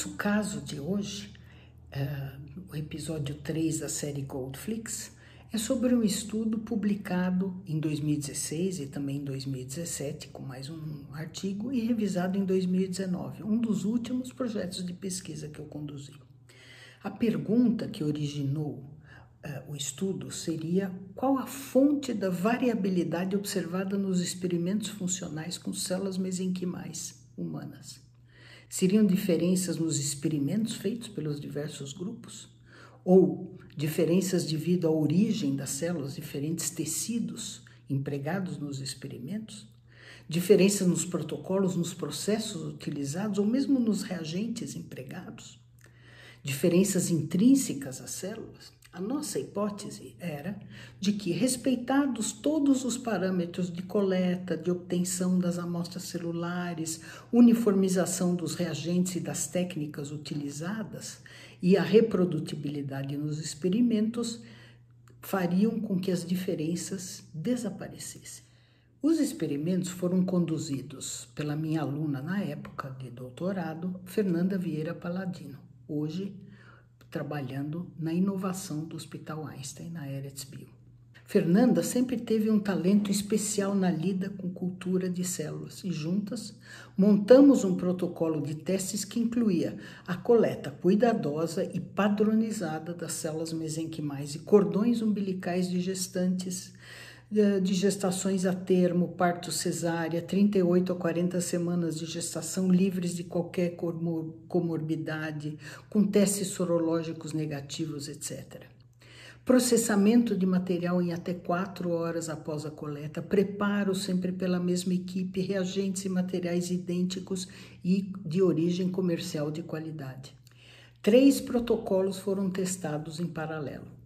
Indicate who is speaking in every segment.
Speaker 1: nosso caso de hoje, uh, o episódio 3 da série Goldflix, é sobre um estudo publicado em 2016 e também em 2017, com mais um artigo, e revisado em 2019, um dos últimos projetos de pesquisa que eu conduzi. A pergunta que originou uh, o estudo seria qual a fonte da variabilidade observada nos experimentos funcionais com células mesenquimais humanas. Seriam diferenças nos experimentos feitos pelos diversos grupos? Ou diferenças devido à origem das células, diferentes tecidos empregados nos experimentos? Diferenças nos protocolos, nos processos utilizados ou mesmo nos reagentes empregados? Diferenças intrínsecas às células? A nossa hipótese era de que, respeitados todos os parâmetros de coleta, de obtenção das amostras celulares, uniformização dos reagentes e das técnicas utilizadas e a reprodutibilidade nos experimentos, fariam com que as diferenças desaparecessem. Os experimentos foram conduzidos pela minha aluna na época de doutorado, Fernanda Vieira Paladino, hoje trabalhando na inovação do Hospital Einstein, na Eretz-Bio. Fernanda sempre teve um talento especial na lida com cultura de células e juntas montamos um protocolo de testes que incluía a coleta cuidadosa e padronizada das células mesenquimais e cordões umbilicais de gestantes de gestações a termo, parto cesárea, 38 a 40 semanas de gestação livres de qualquer comorbidade, com testes sorológicos negativos, etc. Processamento de material em até quatro horas após a coleta, preparo sempre pela mesma equipe, reagentes e materiais idênticos e de origem comercial de qualidade. Três protocolos foram testados em paralelo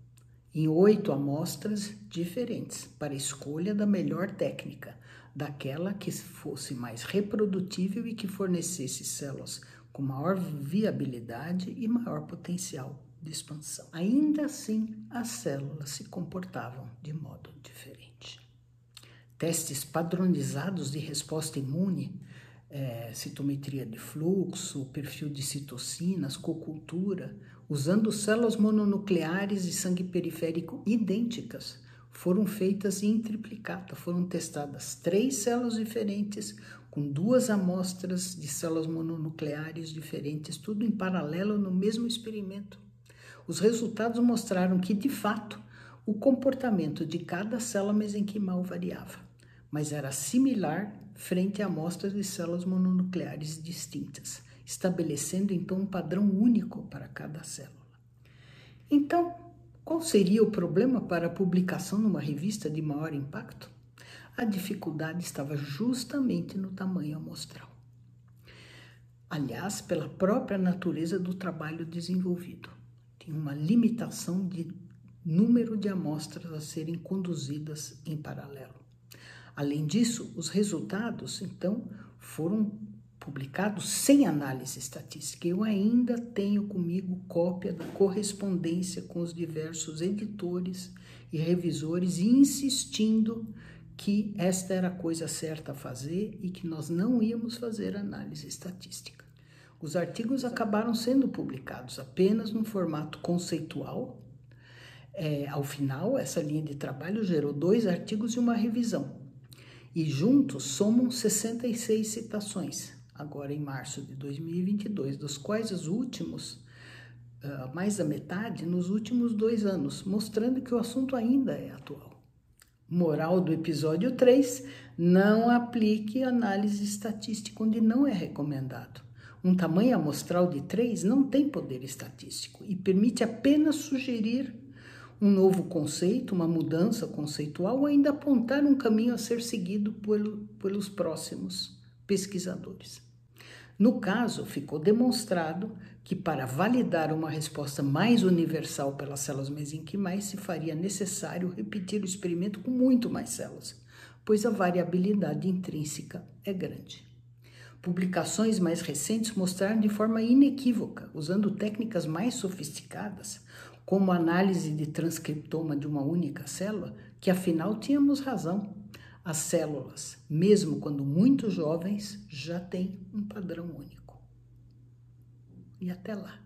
Speaker 1: em oito amostras diferentes para escolha da melhor técnica, daquela que fosse mais reprodutível e que fornecesse células com maior viabilidade e maior potencial de expansão. Ainda assim, as células se comportavam de modo diferente. Testes padronizados de resposta imune é, citometria de fluxo, perfil de citocinas, cocultura, usando células mononucleares e sangue periférico idênticas, foram feitas em triplicata. Foram testadas três células diferentes com duas amostras de células mononucleares diferentes, tudo em paralelo no mesmo experimento. Os resultados mostraram que, de fato, o comportamento de cada célula mesenquimal variava, mas era similar frente a amostras de células mononucleares distintas, estabelecendo então um padrão único para cada célula. Então, qual seria o problema para a publicação numa revista de maior impacto? A dificuldade estava justamente no tamanho amostral. Aliás, pela própria natureza do trabalho desenvolvido. Tinha uma limitação de número de amostras a serem conduzidas em paralelo. Além disso, os resultados, então, foram publicados sem análise estatística. Eu ainda tenho comigo cópia da correspondência com os diversos editores e revisores, insistindo que esta era a coisa certa a fazer e que nós não íamos fazer análise estatística. Os artigos acabaram sendo publicados apenas no formato conceitual. É, ao final, essa linha de trabalho gerou dois artigos e uma revisão e juntos somam 66 citações, agora em março de 2022, dos quais os últimos, uh, mais da metade, nos últimos dois anos, mostrando que o assunto ainda é atual. Moral do episódio 3: não aplique análise estatística onde não é recomendado. Um tamanho amostral de 3 não tem poder estatístico e permite apenas sugerir um novo conceito, uma mudança conceitual, ou ainda apontar um caminho a ser seguido pelo, pelos próximos pesquisadores. No caso, ficou demonstrado que para validar uma resposta mais universal pelas células mesenquimais se faria necessário repetir o experimento com muito mais células, pois a variabilidade intrínseca é grande. Publicações mais recentes mostraram de forma inequívoca, usando técnicas mais sofisticadas, como análise de transcriptoma de uma única célula, que afinal tínhamos razão. As células, mesmo quando muito jovens, já têm um padrão único. e até lá.